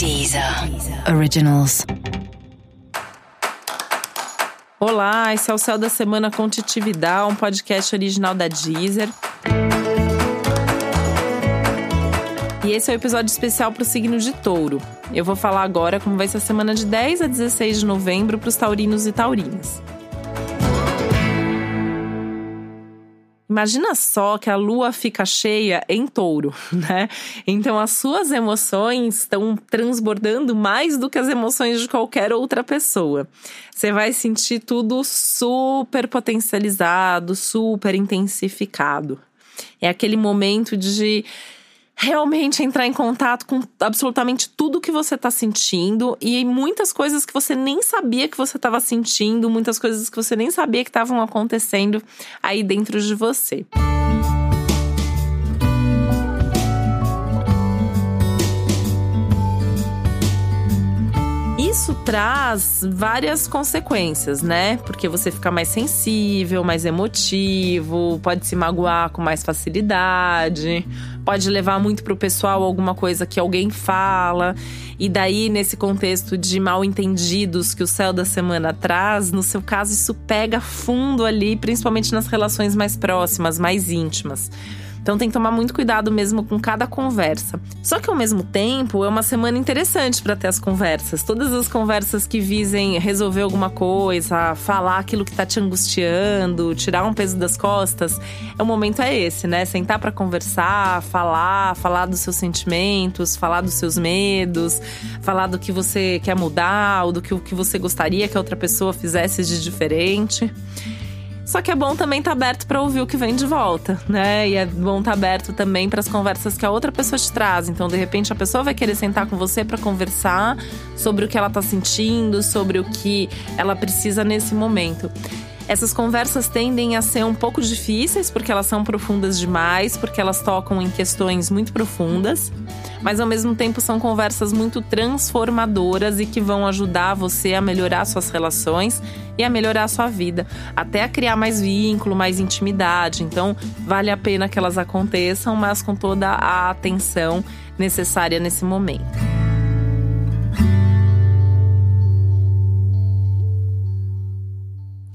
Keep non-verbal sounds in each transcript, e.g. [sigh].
Deezer Originals. Olá, esse é o Céu da Semana com Titividade, um podcast original da Deezer. E esse é o um episódio especial para o signo de touro. Eu vou falar agora como vai ser a semana de 10 a 16 de novembro para os taurinos e taurinas. Imagina só que a lua fica cheia em touro, [laughs] né? Então as suas emoções estão transbordando mais do que as emoções de qualquer outra pessoa. Você vai sentir tudo super potencializado, super intensificado. É aquele momento de realmente entrar em contato com absolutamente tudo que você está sentindo e muitas coisas que você nem sabia que você estava sentindo, muitas coisas que você nem sabia que estavam acontecendo aí dentro de você. Isso traz várias consequências, né? Porque você fica mais sensível, mais emotivo, pode se magoar com mais facilidade, pode levar muito pro pessoal alguma coisa que alguém fala. E daí, nesse contexto de mal entendidos que o céu da semana traz, no seu caso, isso pega fundo ali, principalmente nas relações mais próximas, mais íntimas. Então tem que tomar muito cuidado mesmo com cada conversa. Só que ao mesmo tempo é uma semana interessante para ter as conversas. Todas as conversas que visem resolver alguma coisa, falar aquilo que tá te angustiando, tirar um peso das costas, é o momento é esse, né? Sentar para conversar, falar, falar dos seus sentimentos, falar dos seus medos, falar do que você quer mudar, ou do que, o que você gostaria que a outra pessoa fizesse de diferente. Só que é bom também estar tá aberto para ouvir o que vem de volta, né? E é bom estar tá aberto também para as conversas que a outra pessoa te traz. Então, de repente, a pessoa vai querer sentar com você para conversar sobre o que ela está sentindo, sobre o que ela precisa nesse momento. Essas conversas tendem a ser um pouco difíceis porque elas são profundas demais, porque elas tocam em questões muito profundas, mas ao mesmo tempo são conversas muito transformadoras e que vão ajudar você a melhorar suas relações e a melhorar sua vida, até a criar mais vínculo, mais intimidade. Então, vale a pena que elas aconteçam, mas com toda a atenção necessária nesse momento.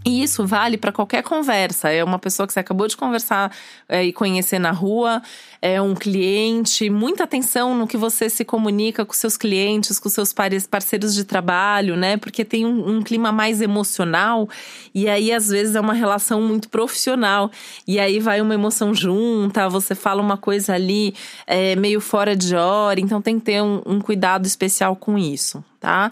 E isso vale para qualquer conversa. É uma pessoa que você acabou de conversar é, e conhecer na rua, é um cliente. Muita atenção no que você se comunica com seus clientes, com seus parceiros de trabalho, né? Porque tem um, um clima mais emocional e aí às vezes é uma relação muito profissional. E aí vai uma emoção junta, você fala uma coisa ali é, meio fora de hora. Então tem que ter um, um cuidado especial com isso, tá?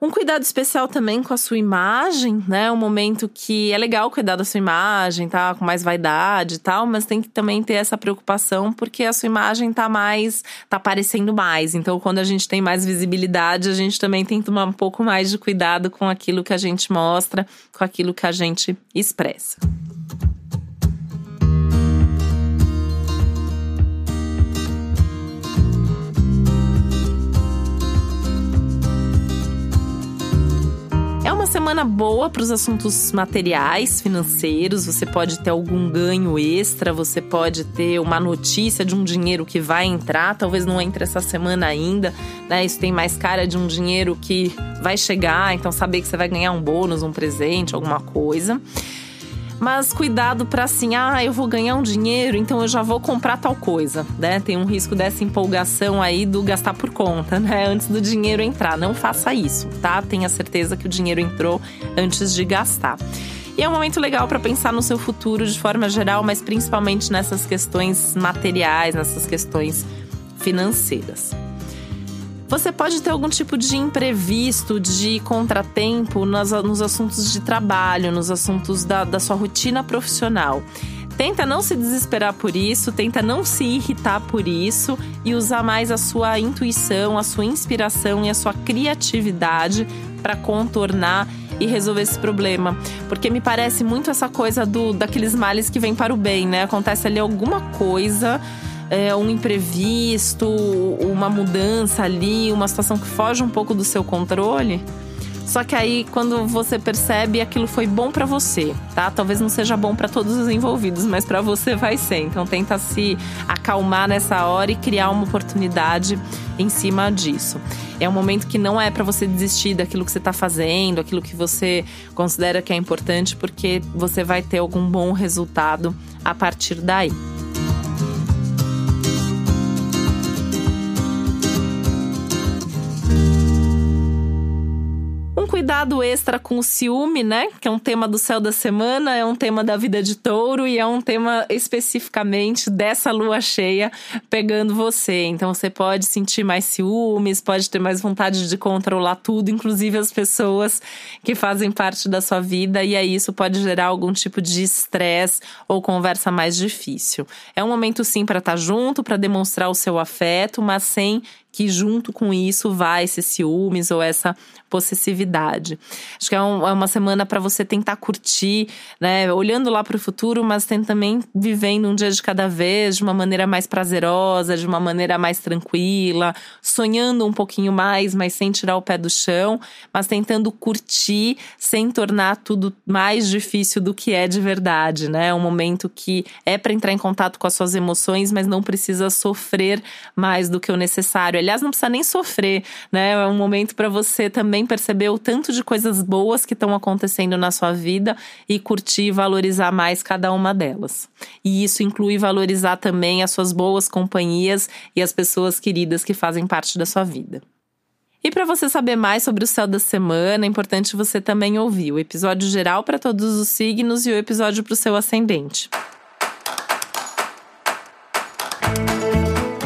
Um cuidado especial também com a sua imagem, né? Um momento que é legal cuidar da sua imagem, tá? Com mais vaidade e tal, mas tem que também ter essa preocupação porque a sua imagem tá mais, tá aparecendo mais. Então, quando a gente tem mais visibilidade, a gente também tem que tomar um pouco mais de cuidado com aquilo que a gente mostra, com aquilo que a gente expressa. Semana boa para os assuntos materiais, financeiros. Você pode ter algum ganho extra, você pode ter uma notícia de um dinheiro que vai entrar. Talvez não entre essa semana ainda, né? Isso tem mais cara de um dinheiro que vai chegar. Então, saber que você vai ganhar um bônus, um presente, alguma coisa. Mas cuidado para assim, ah, eu vou ganhar um dinheiro, então eu já vou comprar tal coisa, né? Tem um risco dessa empolgação aí do gastar por conta, né? Antes do dinheiro entrar. Não faça isso, tá? Tenha certeza que o dinheiro entrou antes de gastar. E é um momento legal para pensar no seu futuro de forma geral, mas principalmente nessas questões materiais, nessas questões financeiras. Você pode ter algum tipo de imprevisto, de contratempo nos, assuntos de trabalho, nos assuntos da, da sua rotina profissional. Tenta não se desesperar por isso, tenta não se irritar por isso e usar mais a sua intuição, a sua inspiração e a sua criatividade para contornar e resolver esse problema. Porque me parece muito essa coisa do daqueles males que vêm para o bem, né? Acontece ali alguma coisa é, um imprevisto, uma mudança ali, uma situação que foge um pouco do seu controle. Só que aí, quando você percebe, aquilo foi bom para você, tá? Talvez não seja bom para todos os envolvidos, mas para você vai ser. Então, tenta se acalmar nessa hora e criar uma oportunidade em cima disso. É um momento que não é para você desistir daquilo que você está fazendo, aquilo que você considera que é importante, porque você vai ter algum bom resultado a partir daí. Cuidado extra com o ciúme, né? Que é um tema do céu da semana, é um tema da vida de touro e é um tema especificamente dessa lua cheia pegando você. Então você pode sentir mais ciúmes, pode ter mais vontade de controlar tudo, inclusive as pessoas que fazem parte da sua vida, e aí isso pode gerar algum tipo de estresse ou conversa mais difícil. É um momento sim para estar tá junto, para demonstrar o seu afeto, mas sem que junto com isso vai esses ciúmes ou essa possessividade. Acho que é, um, é uma semana para você tentar curtir, né? Olhando lá para o futuro, mas também vivendo um dia de cada vez, de uma maneira mais prazerosa, de uma maneira mais tranquila, sonhando um pouquinho mais, mas sem tirar o pé do chão, mas tentando curtir sem tornar tudo mais difícil do que é de verdade, né? É um momento que é para entrar em contato com as suas emoções, mas não precisa sofrer mais do que o necessário. Aliás, não precisa nem sofrer, né? É um momento para você também perceber o tanto de coisas boas que estão acontecendo na sua vida e curtir e valorizar mais cada uma delas. E isso inclui valorizar também as suas boas companhias e as pessoas queridas que fazem parte da sua vida. E para você saber mais sobre o céu da semana, é importante você também ouvir o episódio geral para todos os signos e o episódio para o seu ascendente.